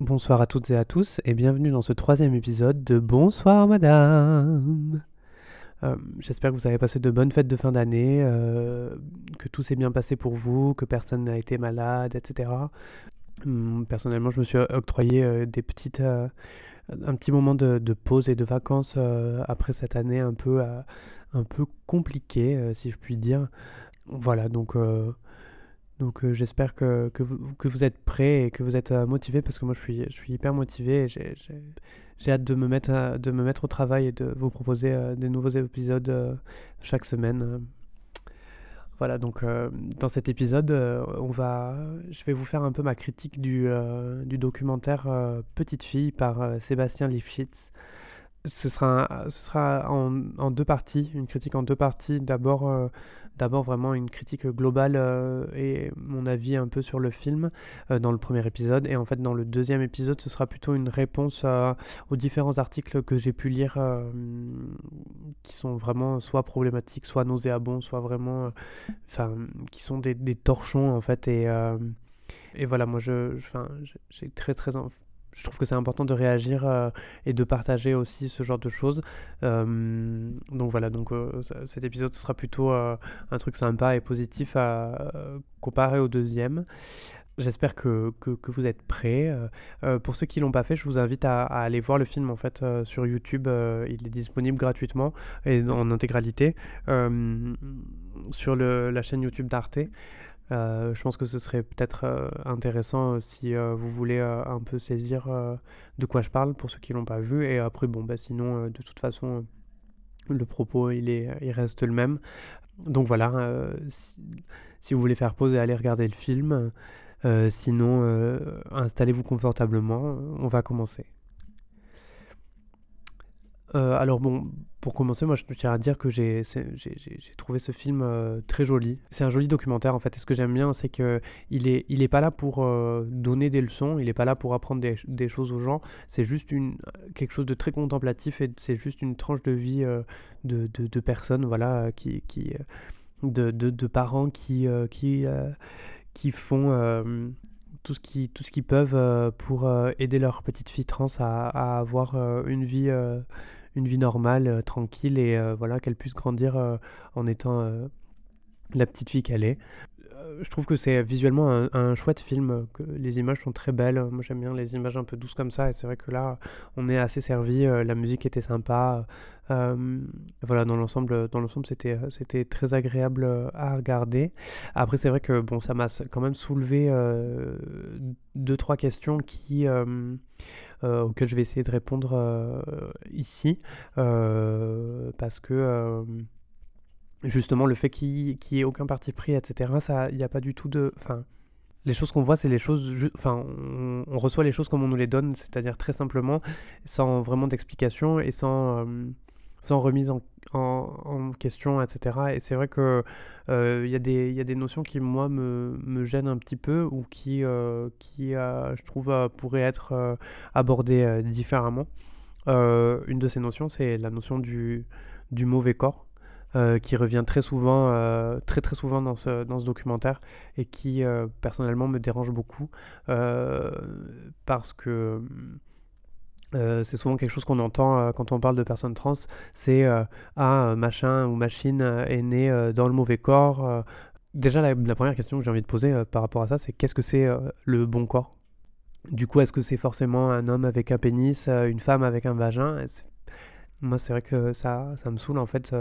Bonsoir à toutes et à tous et bienvenue dans ce troisième épisode de Bonsoir Madame. Euh, j'espère que vous avez passé de bonnes fêtes de fin d'année, euh, que tout s'est bien passé pour vous, que personne n'a été malade, etc. Hum, personnellement, je me suis octroyé euh, des petites, un petit moment de, pause et de vacances après cette année un peu, un peu compliquée, si je puis dire. Voilà, donc donc euh, j'espère que, que, vous, que, vous, êtes prêts et que vous êtes euh, motivés parce que moi je suis, je suis hyper motivé et j'ai hâte de me, mettre de me mettre au travail et de vous proposer euh, des nouveaux épisodes chaque semaine. Voilà, donc dans cet épisode, on va, je vais vous faire un peu ma critique du, du documentaire Petite fille par Sébastien Lifshitz ce sera, ce sera en, en, deux parties, une critique en deux parties. D'abord, euh, d'abord vraiment une critique globale euh, et mon avis un peu sur le film euh, dans le premier épisode. Et en fait, dans le deuxième épisode, ce sera plutôt une réponse aux différents articles que j'ai pu lire qui sont vraiment soit problématiques, soit nauséabonds, soit vraiment, enfin, qui sont des, des, torchons en fait. Et, et voilà, moi, je, j'ai très très je trouve que c'est important de réagir euh, et de partager aussi ce genre de choses. Euh, donc voilà, donc euh, cet épisode sera plutôt un truc sympa et positif à comparer au deuxième. J'espère que, que, vous êtes prêts. pour ceux qui l'ont pas fait, je vous invite à, aller voir le film en fait sur YouTube. il est disponible gratuitement et en intégralité sur le, la chaîne YouTube d'Arte. Euh, je pense que ce serait peut-être euh, intéressant euh, si vous voulez un peu saisir de quoi je parle pour ceux qui l'ont pas vu. Et après, bon, bah, sinon, de toute façon, le propos, il, est, il reste le même. Donc voilà, si, vous voulez faire pause et aller regarder le film, sinon, installez-vous confortablement, on va commencer. Euh, alors bon, pour commencer, moi je tiens à dire que j'ai trouvé ce film euh, très joli. C'est un joli documentaire en fait. Et ce que j'aime bien, c'est qu'il est, il est pas là pour euh, donner des leçons, il est pas là pour apprendre des, choses aux gens. C'est juste une, quelque chose de très contemplatif et c'est juste une tranche de vie de, de, personnes, voilà, qui, qui de, de, parents qui, qui, qui font tout ce qu'ils tout peuvent pour aider leur petite fille trans à avoir une vie une vie normale, euh, tranquille, et euh, voilà, qu'elle puisse grandir euh, en étant la petite fille qu'elle est. Je trouve que c'est visuellement un, chouette film, que les images sont très belles. Moi j'aime bien les images un peu douces comme ça, et c'est vrai que là on est assez servi. la musique était sympa. voilà, dans l'ensemble, dans l'ensemble c'était, c'était très agréable à regarder. Après c'est vrai que bon, ça m'a quand même soulevé deux trois questions qui euh, auxquelles je vais essayer de répondre euh, ici, euh, parce que justement le fait qu'il n'y ait aucun parti pris, etc., il n'y a pas du tout de... Les choses qu'on voit, c'est les choses. Enfin, on, reçoit les choses comme on nous les donne, c'est-à-dire très simplement, sans vraiment d'explication et sans, sans remise en, question, etc. Et c'est vrai que il euh, y, y, a des notions qui, moi, me, me gênent un petit peu ou qui, euh, qui euh, je trouve, pourraient être abordées différemment. une de ces notions, c'est la notion du, du mauvais corps. Qui revient très souvent, très très souvent dans ce, documentaire et qui personnellement me dérange beaucoup parce que euh, c'est souvent quelque chose qu'on entend euh, quand on parle de personnes trans, c'est euh, ah machin ou machine est né dans le mauvais corps. Déjà la, première question que j'ai envie de poser par rapport à ça, c'est qu'est-ce que c'est le bon corps? Du coup, est-ce que c'est forcément un homme avec un pénis, une femme avec un vagin? Moi, c'est vrai que ça, ça me saoule en fait.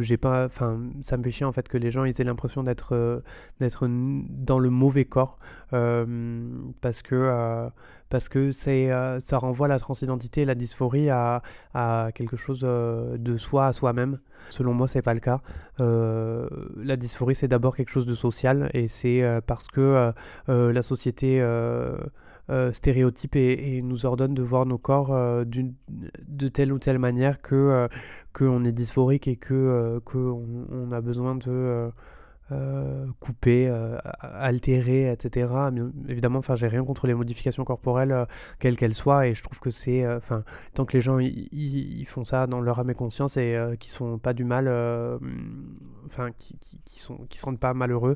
j'ai pas, enfin, ça me fait chier en fait que les gens aient l'impression d'être, d'être dans le mauvais corps parce que parce que c'est, euh, ça renvoie la transidentité et la dysphorie à, à quelque chose euh, de soi à soi-même. Selon moi, c'est pas le cas. Euh, la dysphorie, c'est d'abord quelque chose de social et c'est parce que la société stéréotype et, nous ordonne de voir nos corps de telle ou telle manière que qu'on est dysphorique et que qu'on on a besoin de euh, coupée, euh, altérée, etc. évidemment, enfin, j'ai rien contre les modifications corporelles, euh, quelles qu'elles soient, et je trouve que c'est, enfin, tant que les gens ils font ça dans leur âme et conscience et qui sont pas du mal, enfin, qui, qui, sont, qui se rendent pas malheureux,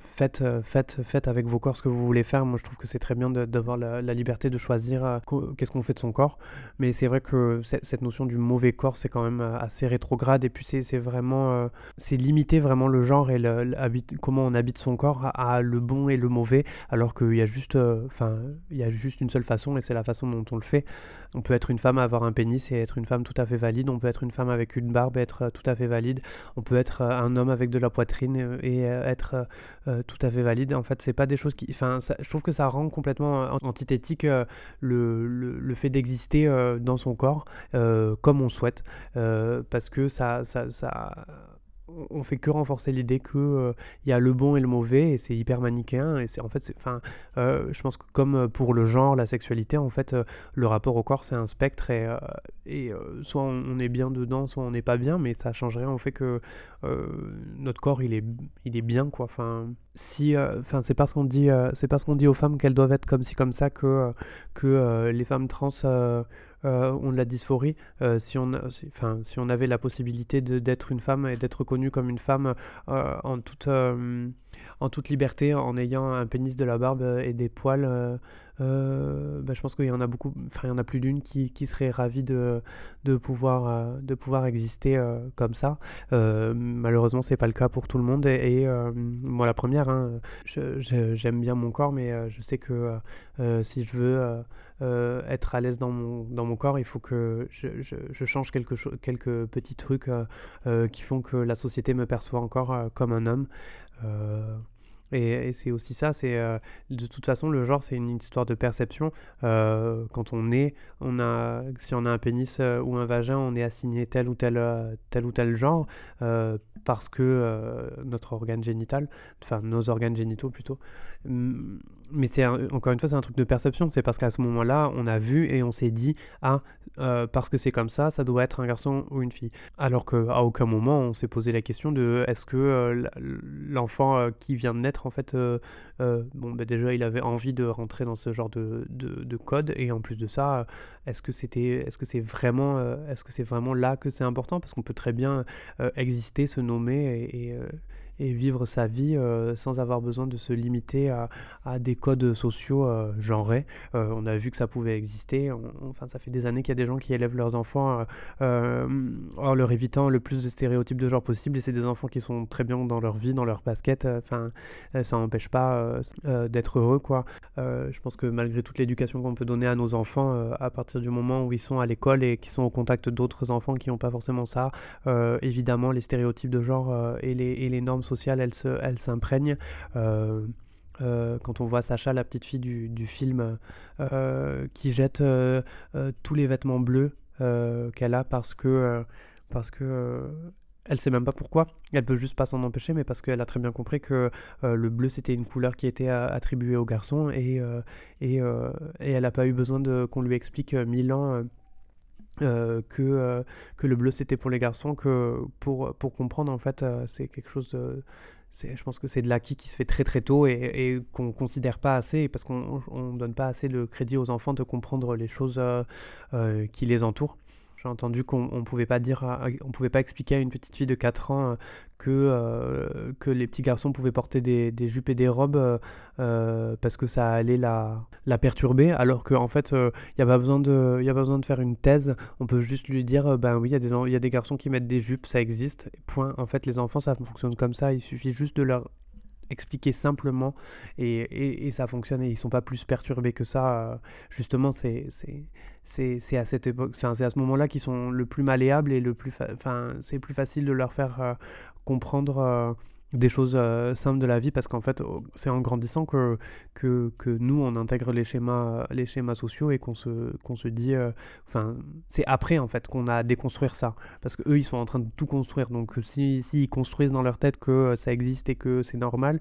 faites, faites, faites avec vos corps ce que vous voulez faire. Moi, je trouve que c'est très bien d'avoir la, la, liberté de choisir qu'est-ce qu'on fait de son corps, mais c'est vrai que cette notion du mauvais corps, c'est quand même assez rétrograde, et puis c'est vraiment, c'est limiter vraiment le genre et le comment on habite son corps à, le bon et le mauvais, alors qu'il y a juste, euh, enfin, il y a juste une seule façon et c'est la façon dont on le fait. On peut être une femme avoir un pénis et être une femme tout à fait valide. On peut être une femme avec une barbe et être euh, tout à fait valide. On peut être euh, un homme avec de la poitrine et être tout à fait valide. En fait, c'est pas des choses qui, enfin, je trouve que ça rend complètement antithétique le, le, fait d'exister dans son corps comme on souhaite, parce que ça, ça, ça on fait que renforcer l'idée euh, il y a le bon et le mauvais et c'est hyper manichéen et c'est en fait enfin euh, je pense que comme euh, pour le genre la sexualité en fait le rapport au corps c'est un spectre et, et soit on, est bien dedans soit on n'est pas bien mais ça change rien au fait que notre corps il est il est bien quoi. Enfin si enfin c'est parce qu'on dit c'est parce qu'on dit aux femmes qu'elles doivent être comme ci comme ça que que les femmes trans euh, ont de la dysphorie. Euh, si, on, on avait la possibilité d'être une femme et d'être reconnue comme une femme euh, en, toute, en toute liberté, en ayant un pénis, de la barbe et des poils, bah, je pense qu'il y en a beaucoup, enfin il y en a plus d'une qui, serait ravie de, de, pouvoir, exister comme ça. malheureusement, c'est pas le cas pour tout le monde. Et, moi, la première, hein, j'aime bien mon corps, mais je sais que si je veux euh, être à l'aise dans mon, corps, il faut que je, change quelque quelques petits trucs euh, euh, qui font que la société me perçoit encore comme un homme. Et, c'est aussi ça, c'est de toute façon le genre c'est une histoire de perception. quand on est, on a, si on a un pénis ou un vagin, on est assigné tel ou tel, tel ou tel genre parce que notre organe génital, enfin nos organes génitaux plutôt, mais c'est encore une fois, c'est un truc de perception. C'est parce qu'à ce moment-là, on a vu et on s'est dit ah euh, parce que c'est comme ça, ça doit être un garçon ou une fille. Alors qu'à aucun moment on s'est posé la question de est-ce que euh, l'enfant euh, qui vient de naître en fait, bon ben déjà il avait envie de rentrer dans ce genre de, de, code. Et en plus de ça, est-ce que c'était, est-ce que c'est vraiment, est-ce que c'est vraiment là que c'est important? Parce qu'on peut très bien exister, se nommer et et vivre sa vie euh, sans avoir besoin de se limiter à, des codes sociaux euh, genrés. Euh, on a vu que ça pouvait exister. enfin, ça fait des années qu'il y a des gens qui élèvent leurs enfants en leur évitant le plus de stéréotypes de genre possible. Et c'est des enfants qui sont très bien dans leur vie, dans leur basket. Enfin, ça n'empêche pas d'être heureux, quoi. je pense que malgré toute l'éducation qu'on peut donner à nos enfants, à partir du moment où ils sont à l'école et qu'ils sont au contact d'autres enfants qui n'ont pas forcément ça, évidemment, les stéréotypes de genre et les, et les normes sociale, elle, se. Euh, euh, quand on voit Sacha, la petite fille du, du film, euh, qui jette tous les vêtements bleus qu'elle a parce que, parce que elle sait même pas pourquoi, elle peut juste pas s'en empêcher, mais parce qu'elle a très bien compris que le bleu c'était une couleur qui était attribuée aux garçons et, et, et elle n'a pas eu besoin de qu'on lui explique mille ans euh, que, euh, que le bleu c'était pour les garçons, que pour, pour comprendre en fait euh, c'est quelque chose de... Je pense que c'est de l'acquis qui se fait très très tôt et, et qu'on considère pas assez parce qu'on ne donne pas assez le crédit aux enfants de comprendre les choses qui les entourent. J'ai entendu qu'on ne pouvait pas dire, on pouvait pas expliquer à une petite fille de 4 ans euh, que, euh, que les petits garçons pouvaient porter des, jupes et des robes euh, parce que ça allait la, la perturber, alors qu'en en fait, il n'y a, pas besoin de, a besoin de faire une thèse. On peut juste lui dire, ben oui, il y, a des, y a des garçons qui mettent des jupes, ça existe, point. En fait, les enfants, ça fonctionne comme ça, il suffit juste de leur expliquer simplement et, et, ça fonctionne et ils sont pas plus perturbés que ça. Justement, c'est c'est à cette époque, c'est à ce moment-là qu'ils sont le plus malléables et le plus, enfin, c'est plus facile de leur faire euh, comprendre. Euh, des choses euh, simples de la vie parce qu'en fait c'est en grandissant que, que, que, nous on intègre les schémas les schémas sociaux et qu'on se qu'on se dit euh, c'est après en fait qu'on a à déconstruire ça. Parce que eux ils sont en train de tout construire. Donc si s'ils construisent dans leur tête que ça existe et que c'est normal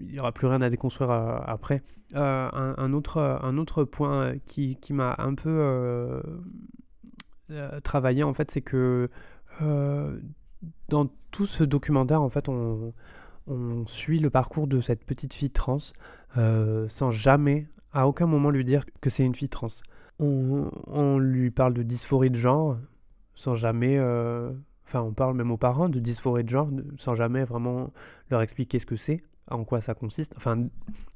il n'y aura plus rien à déconstruire euh, après. Un, un, autre un autre point qui, qui m'a un peu travaillé en fait c'est que dans tout ce documentaire, en fait, on, suit le parcours de cette petite fille trans sans jamais, à aucun moment lui dire que c'est une fille trans. On, lui parle de dysphorie de genre sans jamais Enfin, on parle même aux parents de dysphorie de genre sans jamais vraiment leur expliquer ce que c'est, en quoi ça consiste. Enfin,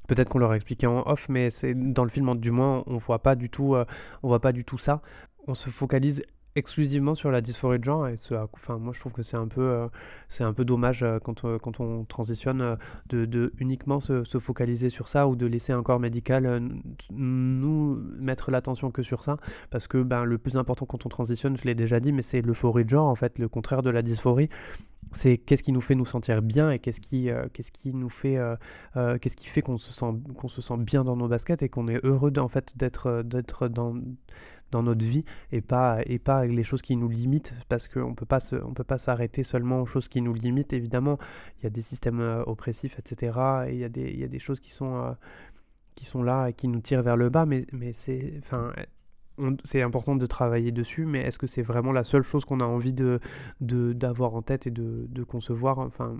peut-être qu'on leur a expliqué en off, mais c'est dans le film, du moins, on voit pas du tout, euh, on voit pas du tout ça. On se focalise exclusivement sur la dysphorie de genre et ce, moi je trouve que c'est un peu euh, c'est un peu dommage euh, quand, euh, quand on transitionne de, de uniquement se, se, focaliser sur ça ou de laisser un corps médical nous mettre l'attention que sur ça parce que ben le plus important quand on transitionne je l'ai déjà dit mais c'est l'euphorie de genre en fait le contraire de la dysphorie c'est qu'est-ce qui nous fait nous sentir bien et qu'est-ce qui, qu'est-ce qui nous fait, qu'est-ce qui fait qu'on se sent, qu'on se sent bien dans nos baskets et qu'on est heureux en fait d'être, d'être dans, dans notre vie et pas, et pas les choses qui nous limitent parce qu'on peut pas on peut pas s'arrêter seulement aux choses qui nous limitent. Évidemment, il y a des systèmes oppressifs, etc. Et il y, a des, il y a des choses qui sont, qui sont là et qui nous tirent vers le bas, mais, mais c'est, enfin, c'est important de travailler dessus, mais est-ce que c'est vraiment la seule chose qu'on a envie de, d'avoir en tête et de, de concevoir? Enfin,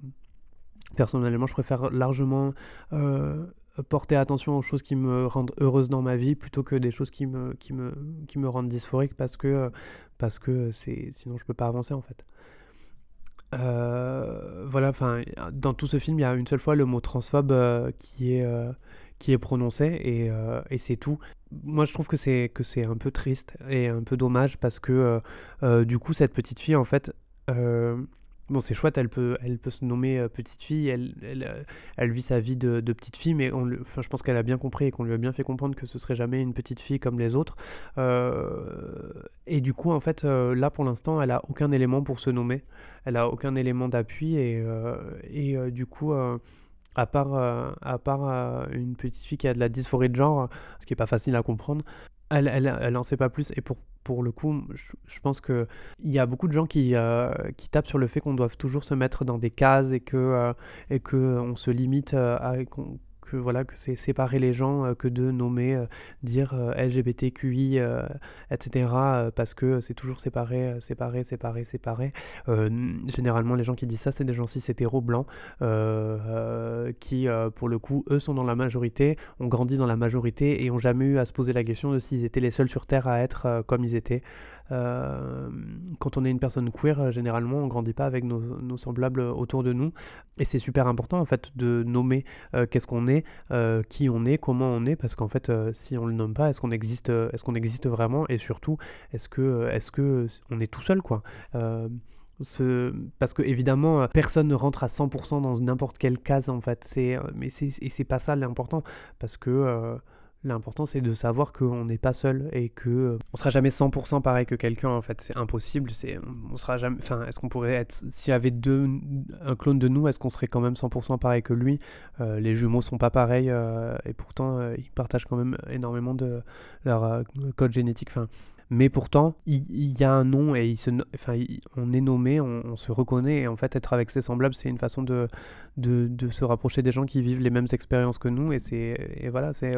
personnellement, je préfère largement euh, porter attention aux choses qui me rendent heureuse dans ma vie plutôt que des choses qui me, qui me, qui me rendent dysphorique parce que, parce que sinon je peux pas avancer en fait. Euh, voilà, enfin, dans tout ce film, il y a une seule fois le mot transphobe euh, qui est qui est prononcé et, et c'est tout. Moi je trouve que c'est que c'est un peu triste et un peu dommage parce que euh, euh, du coup cette petite fille en fait euh, bon c'est chouette elle peut elle peut se nommer petite fille elle, elle, elle, vit sa vie de, petite fille mais enfin, je pense qu'elle a bien compris et qu'on lui a bien fait comprendre que ce serait jamais une petite fille comme les autres. Et du coup en fait là pour l'instant elle a aucun élément pour se nommer. Elle a aucun élément d'appui et, et du coup à part, euh, à part euh, une petite fille qui a de la dysphorie de genre, ce qui n'est pas facile à comprendre, elle, elle, elle en sait pas plus. Et pour, pour le coup, je, pense qu'il y a beaucoup de gens qui, euh, qui tapent sur le fait qu'on doit toujours se mettre dans des cases et que, et se limite à que voilà que c'est séparer les gens euh, que de nommer, euh, dire euh, LGBTQI, etc. parce que c'est toujours séparé, séparé, séparé, séparé. généralement, les gens qui disent ça, c'est des gens cis hétéros blancs qui, pour le coup, eux sont dans la majorité, ont grandi dans la majorité et ont jamais eu à se poser la question de s'ils étaient les seuls sur Terre à être comme ils étaient. Euh, quand on est une personne queer, euh, généralement, on grandit pas avec nos, semblables autour de nous. Et c'est super important, en fait, de nommer euh, qu'est-ce qu'on est, qui on est, comment on est, parce qu'en fait, si on le nomme pas, est-ce qu'on existe, est-ce existe vraiment? Et surtout, est-ce que, on est tout seul, quoi? Ce... parce que évidemment personne ne rentre à 100% dans n'importe quelle case en fait. C'est mais c'est et pas ça l'important parce que L'important c'est de savoir qu'on n'est pas seul et que euh, on sera jamais 100% pareil que quelqu'un en fait. C'est impossible c'est on sera jamais enfin est-ce qu'on pourrait être s'il y avait deux un clone de nous est-ce qu'on serait quand même 100% pareil que lui? Euh, les jumeaux sont pas pareils euh, et pourtant ils partagent quand même énormément de leur code génétique mais pourtant il, y a un nom et il se, enfin, on est nommé, on, se reconnaît et en fait être avec ses semblables c'est une façon de, de, se rapprocher des gens qui vivent les mêmes expériences que nous et et voilà c'est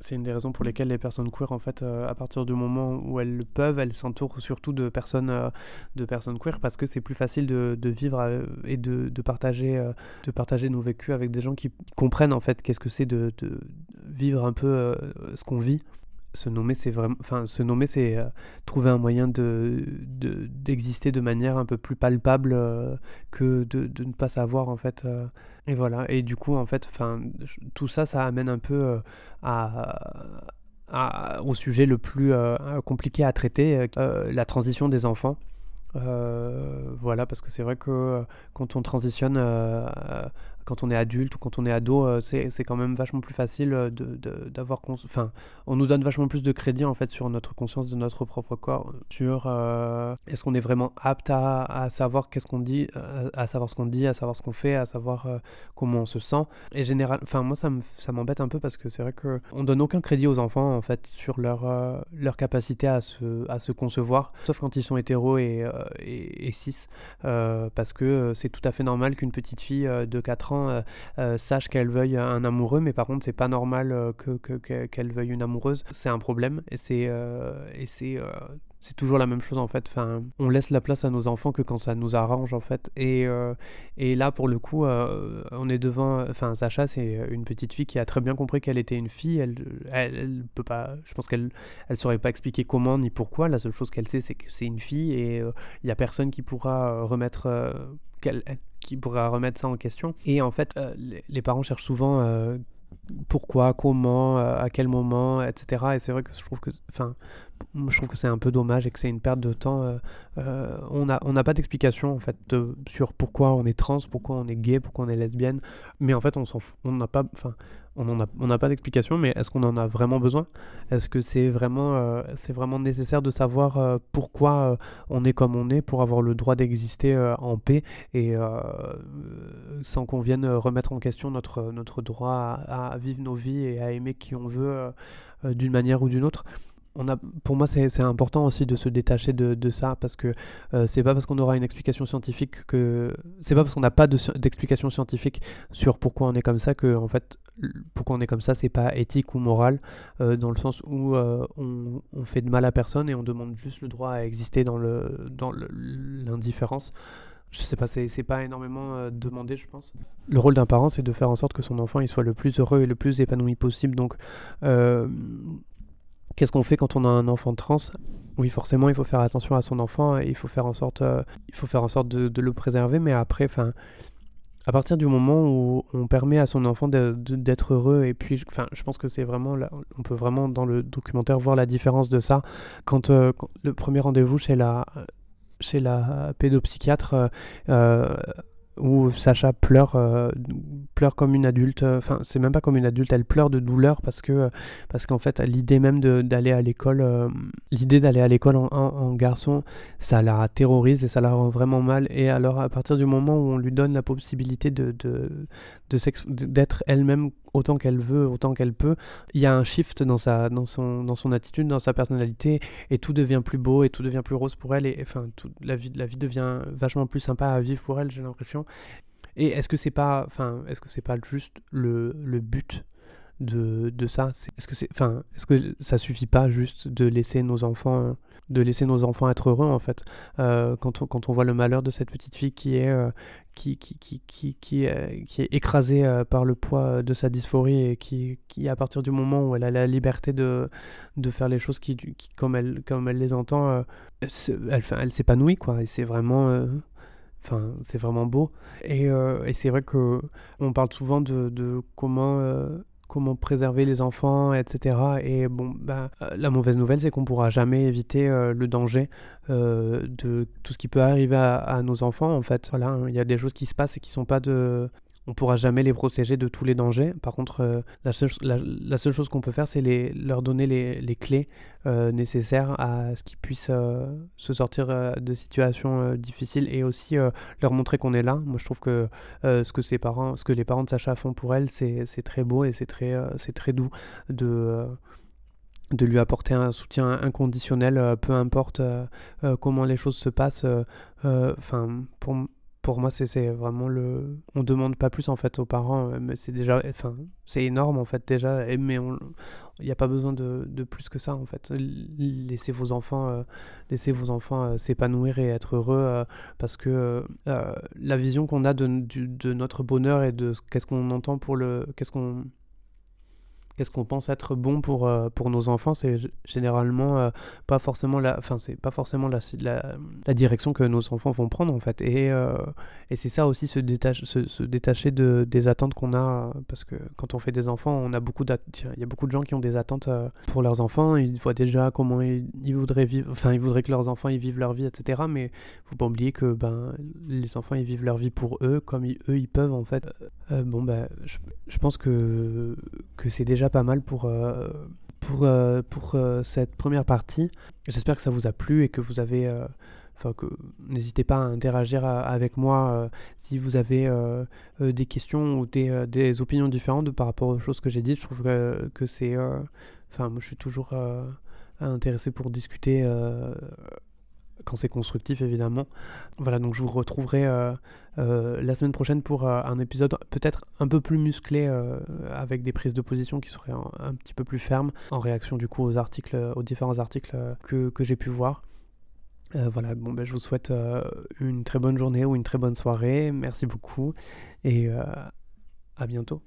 c'est une des raisons pour lesquelles les personnes queer en fait euh, à partir du moment où elles le peuvent elles s'entourent surtout de personnes euh, de personnes queer parce que c'est plus facile de, de vivre euh, et de, de partager de partager nos vécus avec des gens qui comprennent en fait qu'est-ce que c'est de, de, vivre un peu ce qu'on vit se nommer, c'est vraiment, enfin, se nommer, c'est euh, trouver un moyen de, d'exister de, manière un peu plus palpable euh, que de, de, ne pas savoir en fait. Euh. et voilà. Et du coup, en fait, enfin, tout ça, ça amène un peu à, au sujet le plus compliqué à traiter, la transition des enfants. voilà, parce que c'est vrai que quand on transitionne quand on est adulte ou quand on est ado, euh, c'est quand même vachement plus facile euh, d'avoir... De, enfin, on nous donne vachement plus de crédit en fait sur notre conscience de notre propre corps, sur euh, est-ce qu'on est vraiment apte à, savoir qu'est-ce qu'on dit, à, savoir ce qu'on dit, à savoir ce qu'on fait, à savoir comment on se sent. Et général, enfin moi ça m'embête un peu parce que c'est vrai que on donne aucun crédit aux enfants en fait sur leur leur capacité à se à se concevoir, sauf quand ils sont hétéros et, et, et cis, parce que c'est tout à fait normal qu'une petite fille de 4 ans euh, euh, sache qu'elle veuille un amoureux, mais par contre, c'est pas normal euh, que, qu'elle veuille une amoureuse. C'est un problème et c'est c'est toujours la même chose en fait. Enfin, on laisse la place à nos enfants que quand ça nous arrange en fait. Et, euh, et là, pour le coup, euh, on est devant. Enfin, Sacha, c'est une petite fille qui a très bien compris qu'elle était une fille. Elle, elle, peut pas. Je pense qu'elle, elle saurait pas expliquer comment ni pourquoi. La seule chose qu'elle sait, c'est que c'est une fille et il y a personne qui pourra remettre. Qui pourra remettre ça en question. Et en fait, les, les, parents cherchent souvent pourquoi, comment, euh, à quel moment, etc. Et c'est vrai que je trouve que, enfin, je trouve que c'est un peu dommage et que c'est une perte de temps. Euh, euh, on n'a on pas d'explication en fait sur pourquoi on est trans, pourquoi on est gay, pourquoi on est lesbienne. Mais en fait, on s'en n'a pas, enfin, on n'a on pas d'explication, mais est-ce qu'on en a vraiment besoin? Est-ce que c'est vraiment, c'est vraiment nécessaire de savoir pourquoi on est comme on est pour avoir le droit d'exister en paix et sans qu'on vienne remettre en question notre, notre droit à, vivre nos vies et à aimer qui on veut d'une manière ou d'une autre. On a, pour moi, c'est important aussi de se détacher de, de ça parce que euh, c'est pas parce qu'on aura une explication scientifique que c'est pas parce qu'on n'a pas d'explication scientifique sur pourquoi on est comme ça que en fait pourquoi on est comme ça c'est pas éthique ou moral euh, dans le sens où euh, on, on, fait de mal à personne et on demande juste le droit à exister dans le dans l'indifférence je sais pas, c'est pas énormément demandé, je pense. Le rôle d'un parent, c'est de faire en sorte que son enfant il soit le plus heureux et le plus épanoui possible. Donc, Qu'est-ce qu'on fait quand on a un enfant trans? Oui, forcément, il faut faire attention à son enfant, et il faut faire en sorte, euh, il faut faire en sorte de, le préserver, mais après, enfin, à partir du moment où on permet à son enfant d'être heureux, et puis, enfin, je pense que c'est vraiment, on peut vraiment dans le documentaire voir la différence de ça. Quand, euh, le premier rendez-vous chez la, chez la pédopsychiatre, euh, où Sacha pleure, euh, pleure comme une adulte. Enfin, c'est même pas comme une adulte, elle pleure de douleur parce que, parce qu'en fait, l'idée même d'aller à l'école, euh, l'idée d'aller à l'école en, garçon, ça la terrorise et ça la rend vraiment mal. Et alors, à partir du moment où on lui donne la possibilité de, de, d'être elle-même autant qu'elle veut, autant qu'elle peut. Il y a un shift dans, sa, dans, son, dans son attitude, dans sa personnalité, et tout devient plus beau et tout devient plus rose pour elle. Et enfin, la, vie, la vie devient vachement plus sympa à vivre pour elle, j'ai l'impression. Et est-ce que c'est pas, enfin, est-ce que c'est pas juste le, le but de, de ça? Est-ce que c'est, enfin, est-ce que ça suffit pas juste de laisser nos enfants, de laisser nos enfants être heureux en fait euh, quand, on, quand on voit le malheur de cette petite fille qui est, euh, qui, qui, qui, qui, qui, est, écrasée euh, par le poids de sa dysphorie et qui, qui, à partir du moment où elle a la liberté de, de faire les choses qui, qui comme, elle, comme elle les entend, elle, elle s'épanouit quoi. Et c'est vraiment. Enfin, vraiment beau. Et, et c'est vrai que on parle souvent de, de comment comment préserver les enfants, etc. Et bon, bah, euh, la mauvaise nouvelle, c'est qu'on pourra jamais éviter euh, le danger euh, de tout ce qui peut arriver à, nos enfants. En fait, hein, il y a des choses qui se passent et qui sont pas de on pourra jamais les protéger de tous les dangers. Par contre, euh, la, seule, chose qu'on peut faire, c'est leur donner les, clés euh, nécessaires à ce qu'ils puissent euh, se sortir de situations difficiles et aussi leur montrer qu'on est là. Moi, je trouve que ce que les parents de Sacha font pour elle, c'est très beau et c'est très, doux de lui apporter un soutien inconditionnel, peu importe comment les choses se passent. Pour moi, c'est vraiment le. On demande pas plus en fait aux parents, euh, mais c'est déjà. Enfin, c'est énorme en fait déjà, mais il n'y a pas besoin de, plus que ça en fait. Laissez vos enfants, euh, laissez vos enfants euh, s'épanouir et être heureux parce que la vision qu'on a de, de, notre bonheur et de qu'est-ce qu'on entend pour le. Qu'est-ce qu'on qu'est-ce qu'on pense être bon pour, euh, pour nos enfants, c'est généralement euh, pas forcément la, c'est pas forcément la, la, direction que nos enfants vont prendre en fait. Et, euh, et c'est ça aussi se, détache, se, détacher de, des attentes qu'on a, parce que quand on fait des enfants, on a beaucoup il y a beaucoup de gens qui ont des attentes pour leurs enfants. Ils voient déjà comment ils, voudraient vivre, enfin ils voudraient que leurs enfants ils vivent leur vie, etc. Mais faut pas oublier que ben les enfants ils vivent leur vie pour eux, comme eux ils peuvent en fait. bon ben je, je pense que que c'est déjà pas mal pour, euh, pour, euh, pour euh, cette première partie. J'espère que ça vous a plu et que vous avez... Enfin, que n'hésitez pas à interagir avec moi si vous avez des questions ou des, des, opinions différentes par rapport aux choses que j'ai dites. Je trouve que, que c'est... Enfin, moi je suis toujours intéressé pour discuter quand c'est constructif évidemment. Voilà, donc je vous retrouverai euh, euh, la semaine prochaine pour euh, un épisode peut-être un peu plus musclé avec des prises de position qui seraient un, petit peu plus fermes en réaction du coup aux articles, aux différents articles que, que j'ai pu voir. voilà, bon, ben, je vous souhaite une très bonne journée ou une très bonne soirée. Merci beaucoup et à bientôt.